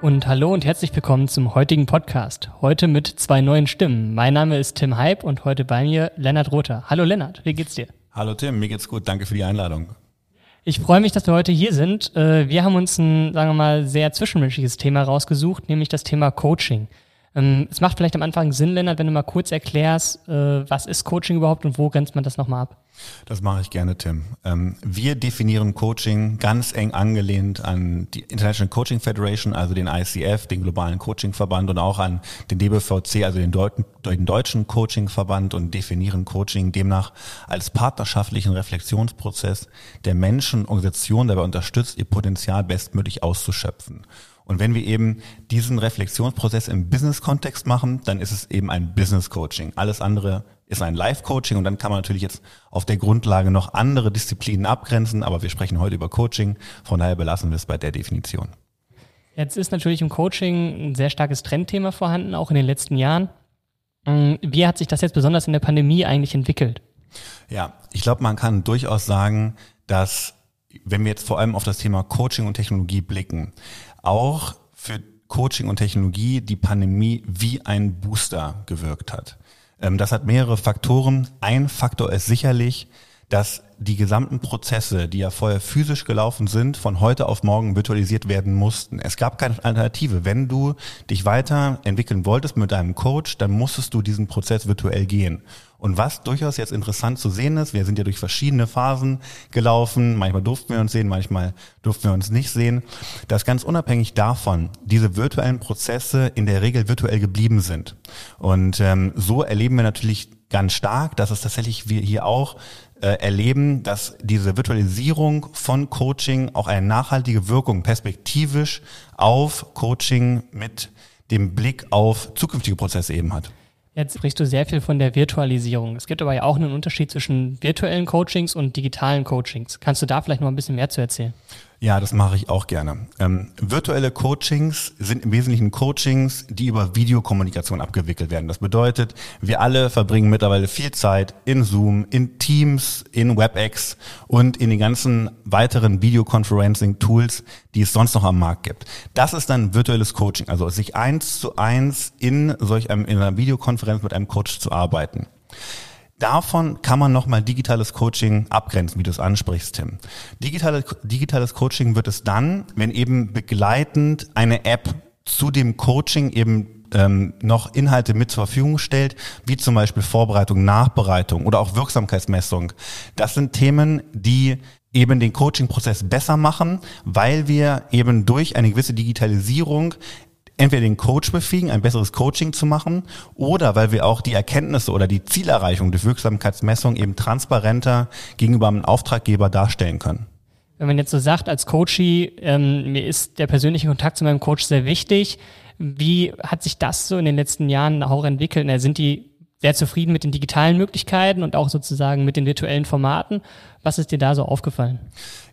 Und hallo und herzlich willkommen zum heutigen Podcast. Heute mit zwei neuen Stimmen. Mein Name ist Tim Hype und heute bei mir Lennart Rother. Hallo Lennart, wie geht's dir? Hallo Tim, mir geht's gut. Danke für die Einladung. Ich freue mich, dass wir heute hier sind. Äh, wir haben uns ein, sagen wir mal, sehr zwischenmenschliches Thema rausgesucht, nämlich das Thema Coaching. Ähm, es macht vielleicht am Anfang Sinn, Lennart, wenn du mal kurz erklärst, äh, was ist Coaching überhaupt und wo grenzt man das nochmal ab? Das mache ich gerne, Tim. Ähm, wir definieren Coaching ganz eng angelehnt an die International Coaching Federation, also den ICF, den globalen Coachingverband und auch an den DBVC, also den, Deut den deutschen Coachingverband und definieren Coaching demnach als partnerschaftlichen Reflexionsprozess, der Menschen Organisationen dabei unterstützt, ihr Potenzial bestmöglich auszuschöpfen. Und wenn wir eben diesen Reflexionsprozess im Business-Kontext machen, dann ist es eben ein Business-Coaching. Alles andere ist ein Live-Coaching und dann kann man natürlich jetzt auf der Grundlage noch andere Disziplinen abgrenzen, aber wir sprechen heute über Coaching, von daher belassen wir es bei der Definition. Jetzt ist natürlich im Coaching ein sehr starkes Trendthema vorhanden, auch in den letzten Jahren. Ähm, wie hat sich das jetzt besonders in der Pandemie eigentlich entwickelt? Ja, ich glaube, man kann durchaus sagen, dass wenn wir jetzt vor allem auf das Thema Coaching und Technologie blicken, auch für Coaching und Technologie die Pandemie wie ein Booster gewirkt hat. Ähm, das hat mehrere Faktoren. Ein Faktor ist sicherlich, dass die gesamten Prozesse, die ja vorher physisch gelaufen sind, von heute auf morgen virtualisiert werden mussten. Es gab keine Alternative. Wenn du dich weiterentwickeln wolltest mit deinem Coach, dann musstest du diesen Prozess virtuell gehen. Und was durchaus jetzt interessant zu sehen ist, wir sind ja durch verschiedene Phasen gelaufen, manchmal durften wir uns sehen, manchmal durften wir uns nicht sehen, dass ganz unabhängig davon diese virtuellen Prozesse in der Regel virtuell geblieben sind. Und ähm, so erleben wir natürlich ganz stark, dass es tatsächlich wir hier auch erleben, dass diese Virtualisierung von Coaching auch eine nachhaltige Wirkung perspektivisch auf Coaching mit dem Blick auf zukünftige Prozesse eben hat. Jetzt sprichst du sehr viel von der Virtualisierung. Es gibt aber ja auch einen Unterschied zwischen virtuellen Coachings und digitalen Coachings. Kannst du da vielleicht noch ein bisschen mehr zu erzählen? Ja, das mache ich auch gerne. Ähm, virtuelle Coachings sind im Wesentlichen Coachings, die über Videokommunikation abgewickelt werden. Das bedeutet, wir alle verbringen mittlerweile viel Zeit in Zoom, in Teams, in WebEx und in den ganzen weiteren Videoconferencing-Tools, die es sonst noch am Markt gibt. Das ist dann virtuelles Coaching, also sich eins zu eins in solch einem, in einer Videokonferenz mit einem Coach zu arbeiten. Davon kann man nochmal digitales Coaching abgrenzen, wie du es ansprichst, Tim. Digitale, digitales Coaching wird es dann, wenn eben begleitend eine App zu dem Coaching eben ähm, noch Inhalte mit zur Verfügung stellt, wie zum Beispiel Vorbereitung, Nachbereitung oder auch Wirksamkeitsmessung. Das sind Themen, die eben den Coaching-Prozess besser machen, weil wir eben durch eine gewisse Digitalisierung entweder den Coach befähigen, ein besseres Coaching zu machen, oder weil wir auch die Erkenntnisse oder die Zielerreichung der Wirksamkeitsmessung eben transparenter gegenüber einem Auftraggeber darstellen können. Wenn man jetzt so sagt, als Coachie, ähm, mir ist der persönliche Kontakt zu meinem Coach sehr wichtig, wie hat sich das so in den letzten Jahren auch entwickelt? Sind die sehr zufrieden mit den digitalen Möglichkeiten und auch sozusagen mit den virtuellen Formaten? Was ist dir da so aufgefallen?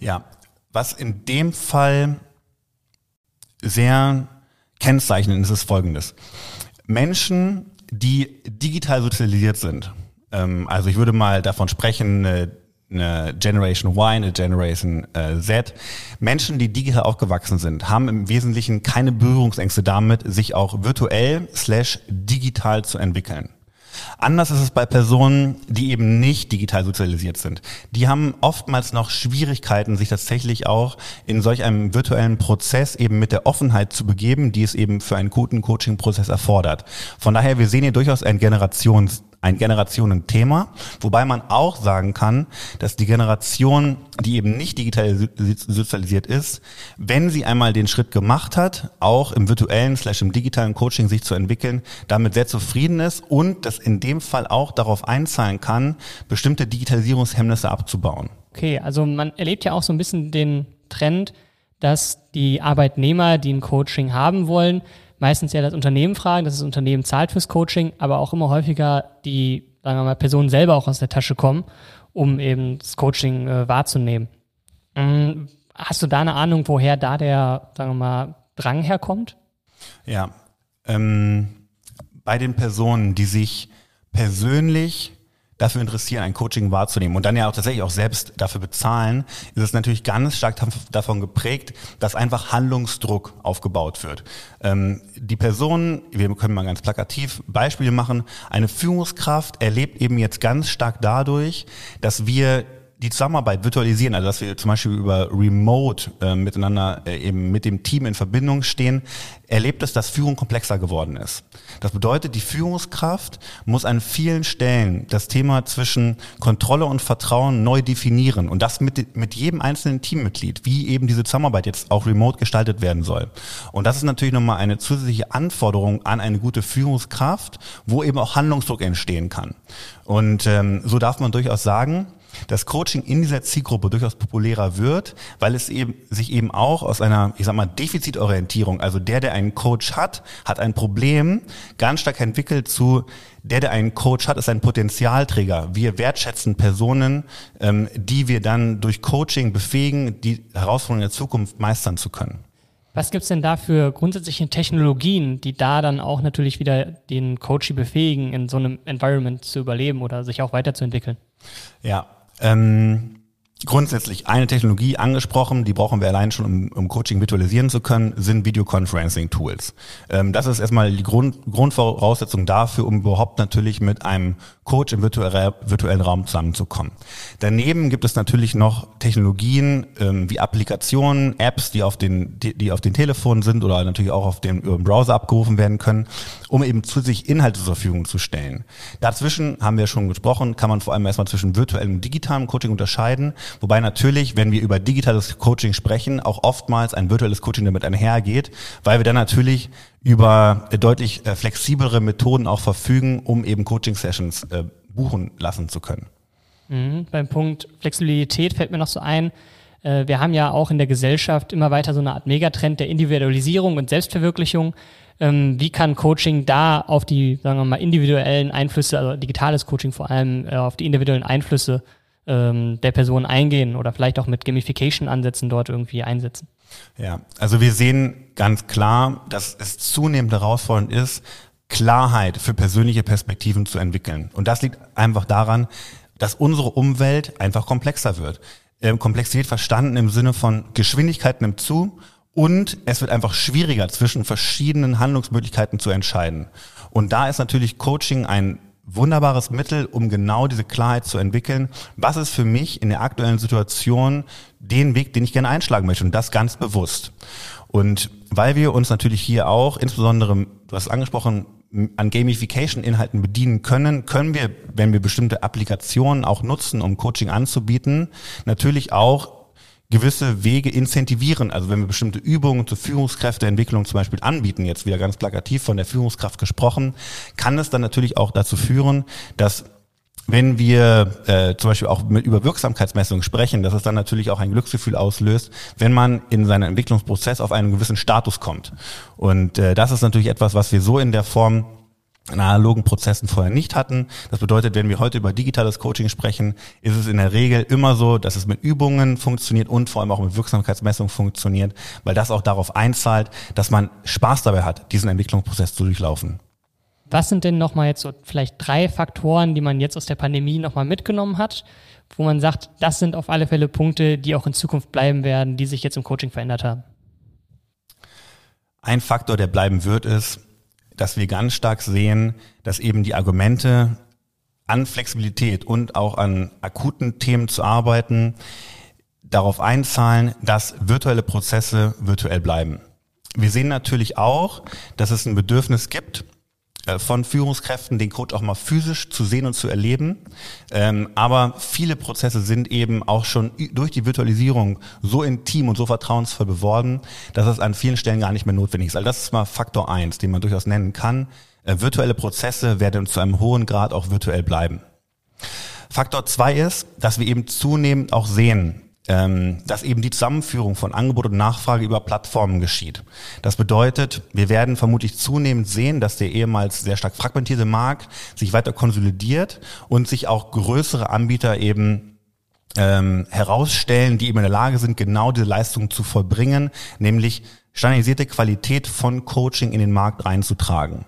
Ja, was in dem Fall sehr kennzeichnen, ist es folgendes. Menschen, die digital sozialisiert sind, ähm, also ich würde mal davon sprechen, eine, eine Generation Y, eine Generation äh, Z, Menschen, die digital aufgewachsen sind, haben im Wesentlichen keine Berührungsängste damit, sich auch virtuell slash digital zu entwickeln. Anders ist es bei Personen, die eben nicht digital sozialisiert sind. Die haben oftmals noch Schwierigkeiten, sich tatsächlich auch in solch einem virtuellen Prozess eben mit der Offenheit zu begeben, die es eben für einen guten Coaching-Prozess erfordert. Von daher, wir sehen hier durchaus einen Generations ein Generationenthema, wobei man auch sagen kann, dass die Generation, die eben nicht digital sozialisiert ist, wenn sie einmal den Schritt gemacht hat, auch im virtuellen slash im digitalen Coaching sich zu entwickeln, damit sehr zufrieden ist und das in dem Fall auch darauf einzahlen kann, bestimmte Digitalisierungshemmnisse abzubauen. Okay, also man erlebt ja auch so ein bisschen den Trend, dass die Arbeitnehmer, die ein Coaching haben wollen, meistens ja das Unternehmen fragen, dass das Unternehmen zahlt fürs Coaching, aber auch immer häufiger die, sagen wir mal, Personen selber auch aus der Tasche kommen, um eben das Coaching äh, wahrzunehmen. Ähm, hast du da eine Ahnung, woher da der, sagen wir mal, Drang herkommt? Ja, ähm, bei den Personen, die sich persönlich dafür interessieren, ein Coaching wahrzunehmen und dann ja auch tatsächlich auch selbst dafür bezahlen, ist es natürlich ganz stark davon geprägt, dass einfach Handlungsdruck aufgebaut wird. Ähm, die Person, wir können mal ganz plakativ Beispiele machen, eine Führungskraft erlebt eben jetzt ganz stark dadurch, dass wir die Zusammenarbeit virtualisieren, also dass wir zum Beispiel über Remote äh, miteinander äh, eben mit dem Team in Verbindung stehen, erlebt es, dass Führung komplexer geworden ist. Das bedeutet, die Führungskraft muss an vielen Stellen das Thema zwischen Kontrolle und Vertrauen neu definieren und das mit, mit jedem einzelnen Teammitglied, wie eben diese Zusammenarbeit jetzt auch remote gestaltet werden soll. Und das ist natürlich nochmal eine zusätzliche Anforderung an eine gute Führungskraft, wo eben auch Handlungsdruck entstehen kann. Und ähm, so darf man durchaus sagen, dass Coaching in dieser Zielgruppe durchaus populärer wird, weil es eben sich eben auch aus einer, ich sag mal, Defizitorientierung, also der, der einen Coach hat, hat ein Problem, ganz stark entwickelt zu der, der einen Coach hat, ist ein Potenzialträger. Wir wertschätzen Personen, ähm, die wir dann durch Coaching befähigen, die Herausforderungen der Zukunft meistern zu können. Was gibt's denn da für grundsätzliche Technologien, die da dann auch natürlich wieder den Coachy befähigen, in so einem Environment zu überleben oder sich auch weiterzuentwickeln? Ja, ähm, grundsätzlich eine Technologie angesprochen, die brauchen wir allein schon, um, um Coaching virtualisieren zu können, sind Videoconferencing-Tools. Ähm, das ist erstmal die Grund, Grundvoraussetzung dafür, um überhaupt natürlich mit einem Coach im virtuellen Raum zusammenzukommen. Daneben gibt es natürlich noch Technologien ähm, wie Applikationen, Apps, die auf den, die, die auf den Telefonen sind oder natürlich auch auf dem Browser abgerufen werden können, um eben zu sich Inhalte zur Verfügung zu stellen. Dazwischen haben wir schon gesprochen, kann man vor allem erstmal zwischen virtuellem und digitalem Coaching unterscheiden, wobei natürlich, wenn wir über digitales Coaching sprechen, auch oftmals ein virtuelles Coaching damit einhergeht, weil wir dann natürlich über deutlich äh, flexiblere Methoden auch verfügen, um eben Coaching-Sessions äh, buchen lassen zu können. Mhm. Beim Punkt Flexibilität fällt mir noch so ein, äh, wir haben ja auch in der Gesellschaft immer weiter so eine Art Megatrend der Individualisierung und Selbstverwirklichung. Ähm, wie kann Coaching da auf die, sagen wir mal, individuellen Einflüsse, also digitales Coaching vor allem, äh, auf die individuellen Einflüsse ähm, der Person eingehen oder vielleicht auch mit Gamification-Ansätzen dort irgendwie einsetzen? Ja, also wir sehen ganz klar, dass es zunehmend herausfordernd ist, Klarheit für persönliche Perspektiven zu entwickeln. Und das liegt einfach daran, dass unsere Umwelt einfach komplexer wird. Ähm, Komplexität verstanden im Sinne von Geschwindigkeit nimmt zu und es wird einfach schwieriger, zwischen verschiedenen Handlungsmöglichkeiten zu entscheiden. Und da ist natürlich Coaching ein wunderbares Mittel, um genau diese Klarheit zu entwickeln. Was ist für mich in der aktuellen Situation den Weg, den ich gerne einschlagen möchte und das ganz bewusst. Und weil wir uns natürlich hier auch, insbesondere, du hast es angesprochen, an Gamification-Inhalten bedienen können, können wir, wenn wir bestimmte Applikationen auch nutzen, um Coaching anzubieten, natürlich auch gewisse Wege incentivieren. Also wenn wir bestimmte Übungen zur Führungskräfteentwicklung zum Beispiel anbieten, jetzt wieder ganz plakativ von der Führungskraft gesprochen, kann es dann natürlich auch dazu führen, dass wenn wir äh, zum Beispiel auch mit über Wirksamkeitsmessungen sprechen, dass es dann natürlich auch ein Glücksgefühl auslöst, wenn man in seinem Entwicklungsprozess auf einen gewissen Status kommt. Und äh, das ist natürlich etwas, was wir so in der Form in analogen Prozessen vorher nicht hatten. Das bedeutet, wenn wir heute über digitales Coaching sprechen, ist es in der Regel immer so, dass es mit Übungen funktioniert und vor allem auch mit Wirksamkeitsmessung funktioniert, weil das auch darauf einzahlt, dass man Spaß dabei hat, diesen Entwicklungsprozess zu durchlaufen. Was sind denn nochmal jetzt so vielleicht drei Faktoren, die man jetzt aus der Pandemie nochmal mitgenommen hat, wo man sagt, das sind auf alle Fälle Punkte, die auch in Zukunft bleiben werden, die sich jetzt im Coaching verändert haben? Ein Faktor, der bleiben wird, ist, dass wir ganz stark sehen, dass eben die Argumente an Flexibilität und auch an akuten Themen zu arbeiten, darauf einzahlen, dass virtuelle Prozesse virtuell bleiben. Wir sehen natürlich auch, dass es ein Bedürfnis gibt, von Führungskräften, den Coach auch mal physisch zu sehen und zu erleben. Ähm, aber viele Prozesse sind eben auch schon durch die Virtualisierung so intim und so vertrauensvoll geworden, dass es an vielen Stellen gar nicht mehr notwendig ist. Also das ist mal Faktor eins, den man durchaus nennen kann. Äh, virtuelle Prozesse werden zu einem hohen Grad auch virtuell bleiben. Faktor zwei ist, dass wir eben zunehmend auch sehen, ähm, dass eben die Zusammenführung von Angebot und Nachfrage über Plattformen geschieht. Das bedeutet, wir werden vermutlich zunehmend sehen, dass der ehemals sehr stark fragmentierte Markt sich weiter konsolidiert und sich auch größere Anbieter eben ähm, herausstellen, die eben in der Lage sind, genau diese Leistung zu vollbringen, nämlich standardisierte Qualität von Coaching in den Markt reinzutragen.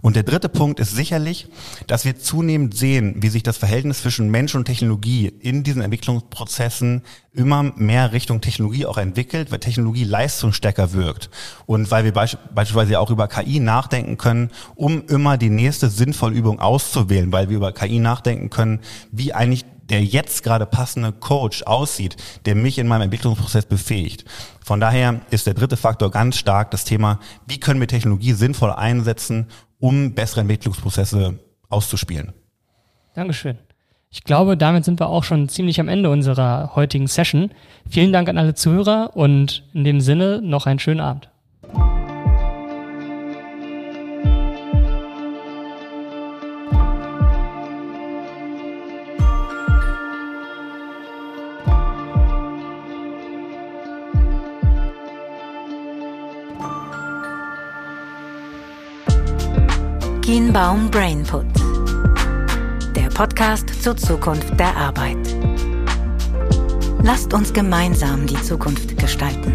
Und der dritte Punkt ist sicherlich, dass wir zunehmend sehen, wie sich das Verhältnis zwischen Mensch und Technologie in diesen Entwicklungsprozessen immer mehr Richtung Technologie auch entwickelt, weil Technologie leistungsstärker wirkt. Und weil wir beispielsweise auch über KI nachdenken können, um immer die nächste sinnvolle Übung auszuwählen, weil wir über KI nachdenken können, wie eigentlich der jetzt gerade passende Coach aussieht, der mich in meinem Entwicklungsprozess befähigt. Von daher ist der dritte Faktor ganz stark das Thema, wie können wir Technologie sinnvoll einsetzen, um bessere Entwicklungsprozesse auszuspielen. Dankeschön. Ich glaube, damit sind wir auch schon ziemlich am Ende unserer heutigen Session. Vielen Dank an alle Zuhörer und in dem Sinne noch einen schönen Abend. Kienbaum Brainput. Der Podcast zur Zukunft der Arbeit. Lasst uns gemeinsam die Zukunft gestalten.